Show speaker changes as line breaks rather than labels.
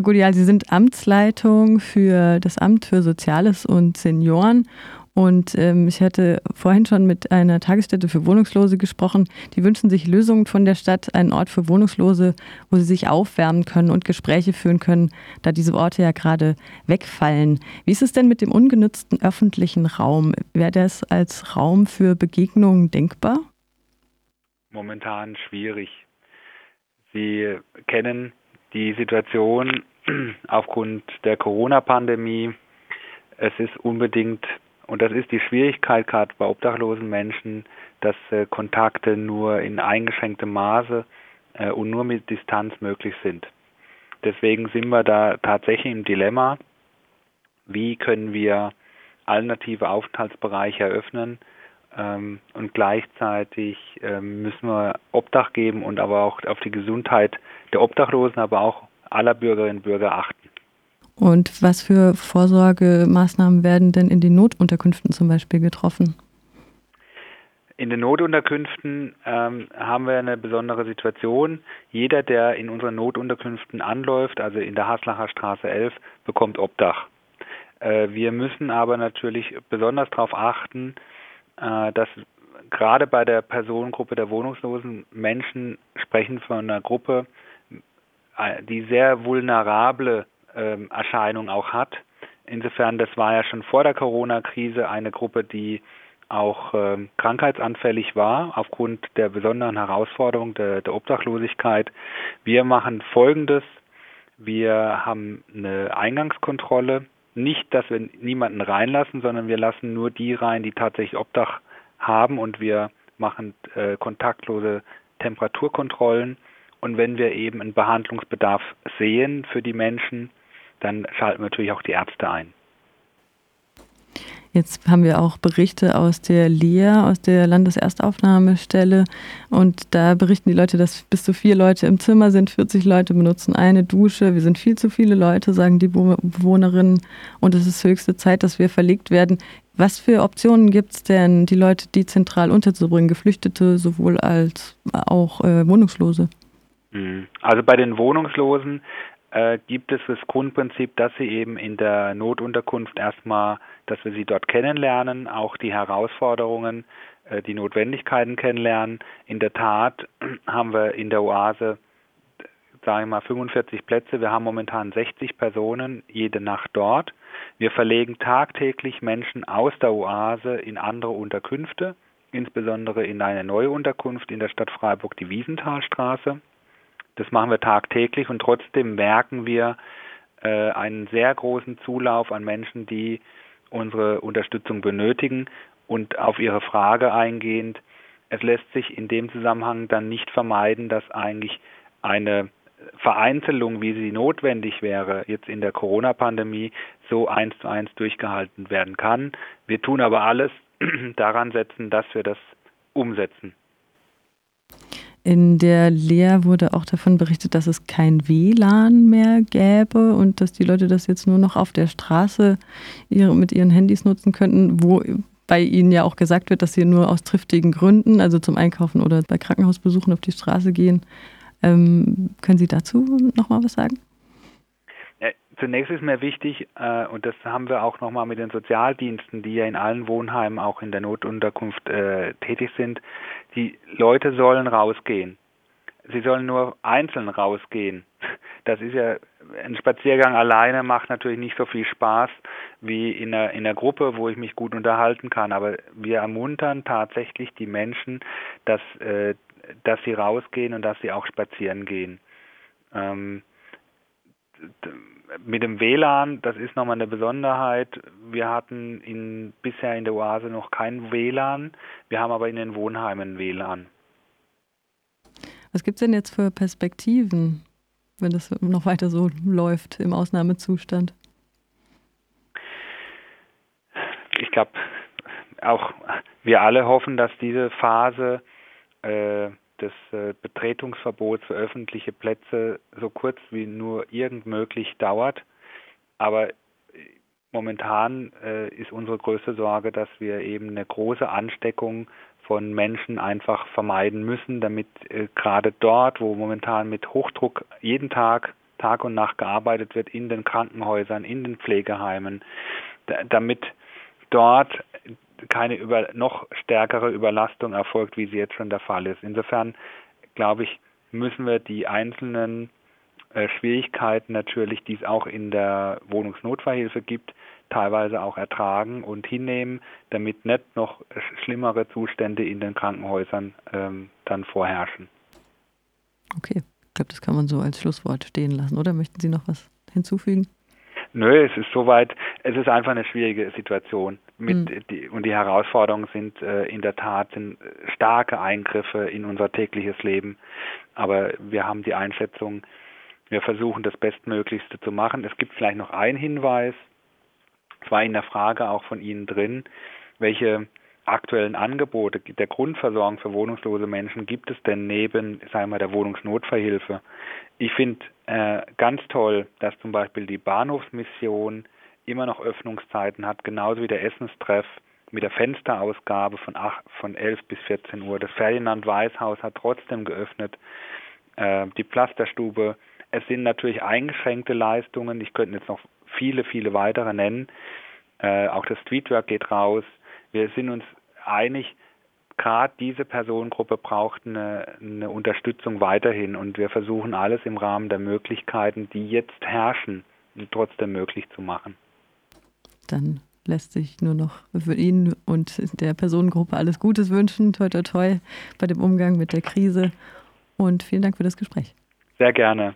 Herr Gudial, Sie sind Amtsleitung für das Amt für Soziales und Senioren. Und ähm, ich hatte vorhin schon mit einer Tagesstätte für Wohnungslose gesprochen. Die wünschen sich Lösungen von der Stadt, einen Ort für Wohnungslose, wo sie sich aufwärmen können und Gespräche führen können, da diese Orte ja gerade wegfallen. Wie ist es denn mit dem ungenutzten öffentlichen Raum? Wäre das als Raum für Begegnungen denkbar?
Momentan schwierig. Sie kennen die Situation aufgrund der Corona-Pandemie. Es ist unbedingt, und das ist die Schwierigkeit gerade bei obdachlosen Menschen, dass äh, Kontakte nur in eingeschränktem Maße äh, und nur mit Distanz möglich sind. Deswegen sind wir da tatsächlich im Dilemma, wie können wir alternative Aufenthaltsbereiche eröffnen ähm, und gleichzeitig ähm, müssen wir Obdach geben und aber auch auf die Gesundheit der Obdachlosen, aber auch aller Bürgerinnen und Bürger achten.
Und was für Vorsorgemaßnahmen werden denn in den Notunterkünften zum Beispiel getroffen?
In den Notunterkünften ähm, haben wir eine besondere Situation. Jeder, der in unseren Notunterkünften anläuft, also in der Haslacher Straße 11, bekommt Obdach. Äh, wir müssen aber natürlich besonders darauf achten, äh, dass gerade bei der Personengruppe der wohnungslosen Menschen sprechen von einer Gruppe, die sehr vulnerable ähm, Erscheinungen auch hat. Insofern, das war ja schon vor der Corona-Krise eine Gruppe, die auch ähm, krankheitsanfällig war aufgrund der besonderen Herausforderung der, der Obdachlosigkeit. Wir machen Folgendes. Wir haben eine Eingangskontrolle. Nicht, dass wir niemanden reinlassen, sondern wir lassen nur die rein, die tatsächlich Obdach haben und wir machen äh, kontaktlose Temperaturkontrollen und wenn wir eben einen Behandlungsbedarf sehen für die Menschen, dann schalten wir natürlich auch die Ärzte ein.
Jetzt haben wir auch Berichte aus der LIA, aus der Landeserstaufnahmestelle. Und da berichten die Leute, dass bis zu vier Leute im Zimmer sind, 40 Leute benutzen eine Dusche. Wir sind viel zu viele Leute, sagen die Bewohnerinnen. Und es ist höchste Zeit, dass wir verlegt werden. Was für Optionen gibt es denn, die Leute dezentral unterzubringen, Geflüchtete sowohl als auch äh, Wohnungslose?
Mhm. Also bei den Wohnungslosen äh, gibt es das Grundprinzip, dass sie eben in der Notunterkunft erstmal, dass wir sie dort kennenlernen, auch die Herausforderungen, äh, die Notwendigkeiten kennenlernen. In der Tat haben wir in der Oase, sage ich mal, 45 Plätze. Wir haben momentan 60 Personen jede Nacht dort. Wir verlegen tagtäglich Menschen aus der Oase in andere Unterkünfte, insbesondere in eine neue Unterkunft in der Stadt Freiburg, die Wiesenthalstraße. Das machen wir tagtäglich und trotzdem merken wir äh, einen sehr großen Zulauf an Menschen, die unsere Unterstützung benötigen. Und auf Ihre Frage eingehend, es lässt sich in dem Zusammenhang dann nicht vermeiden, dass eigentlich eine Vereinzelung, wie sie notwendig wäre, jetzt in der Corona-Pandemie, so eins zu eins durchgehalten werden kann. Wir tun aber alles daran setzen, dass wir das umsetzen.
In der Lehr wurde auch davon berichtet, dass es kein WLAN mehr gäbe und dass die Leute das jetzt nur noch auf der Straße ihre, mit ihren Handys nutzen könnten, wo bei ihnen ja auch gesagt wird, dass sie nur aus triftigen Gründen, also zum Einkaufen oder bei Krankenhausbesuchen auf die Straße gehen. Ähm, können Sie dazu noch mal was sagen?
Zunächst ist mir wichtig, äh, und das haben wir auch nochmal mit den Sozialdiensten, die ja in allen Wohnheimen auch in der Notunterkunft äh, tätig sind, die Leute sollen rausgehen. Sie sollen nur einzeln rausgehen. Das ist ja, ein Spaziergang alleine macht natürlich nicht so viel Spaß wie in einer, in einer Gruppe, wo ich mich gut unterhalten kann. Aber wir ermuntern tatsächlich die Menschen, dass, äh, dass sie rausgehen und dass sie auch spazieren gehen. Ähm, mit dem WLAN, das ist nochmal eine Besonderheit. Wir hatten in, bisher in der Oase noch kein WLAN. Wir haben aber in den Wohnheimen WLAN.
Was gibt es denn jetzt für Perspektiven, wenn das noch weiter so läuft im Ausnahmezustand?
Ich glaube, auch wir alle hoffen, dass diese Phase äh, des äh, Betretungsverbots für öffentliche Plätze so kurz wie nur irgend möglich dauert. Aber äh, momentan äh, ist unsere größte Sorge, dass wir eben eine große Ansteckung von Menschen einfach vermeiden müssen, damit gerade dort, wo momentan mit Hochdruck jeden Tag Tag und Nacht gearbeitet wird in den Krankenhäusern, in den Pflegeheimen, damit dort keine über, noch stärkere Überlastung erfolgt, wie sie jetzt schon der Fall ist. Insofern glaube ich, müssen wir die einzelnen äh, Schwierigkeiten natürlich, die es auch in der Wohnungsnotfallhilfe gibt, teilweise auch ertragen und hinnehmen, damit nicht noch schlimmere Zustände in den Krankenhäusern ähm, dann vorherrschen.
Okay, ich glaube, das kann man so als Schlusswort stehen lassen. Oder möchten Sie noch was hinzufügen?
Nö, es ist soweit, es ist einfach eine schwierige Situation. Mit mhm. die, und die Herausforderungen sind äh, in der Tat sind starke Eingriffe in unser tägliches Leben. Aber wir haben die Einschätzung, wir versuchen das Bestmöglichste zu machen. Es gibt vielleicht noch einen Hinweis, es war in der Frage auch von Ihnen drin, welche aktuellen Angebote der Grundversorgung für wohnungslose Menschen gibt es denn neben, sagen wir, der Wohnungsnotverhilfe? Ich finde äh, ganz toll, dass zum Beispiel die Bahnhofsmission immer noch Öffnungszeiten hat, genauso wie der Essenstreff mit der Fensterausgabe von, 8, von 11 bis 14 Uhr. Das Ferdinand Weißhaus hat trotzdem geöffnet. Äh, die Pflasterstube. Es sind natürlich eingeschränkte Leistungen. Ich könnte jetzt noch viele, viele weitere nennen. Äh, auch das Streetwork geht raus. Wir sind uns einig, gerade diese Personengruppe braucht eine, eine, Unterstützung weiterhin und wir versuchen alles im Rahmen der Möglichkeiten, die jetzt herrschen, trotzdem möglich zu machen.
Dann lässt sich nur noch für ihn und der Personengruppe alles Gutes wünschen. Toi, toi, toi bei dem Umgang mit der Krise. Und vielen Dank für das Gespräch.
Sehr gerne.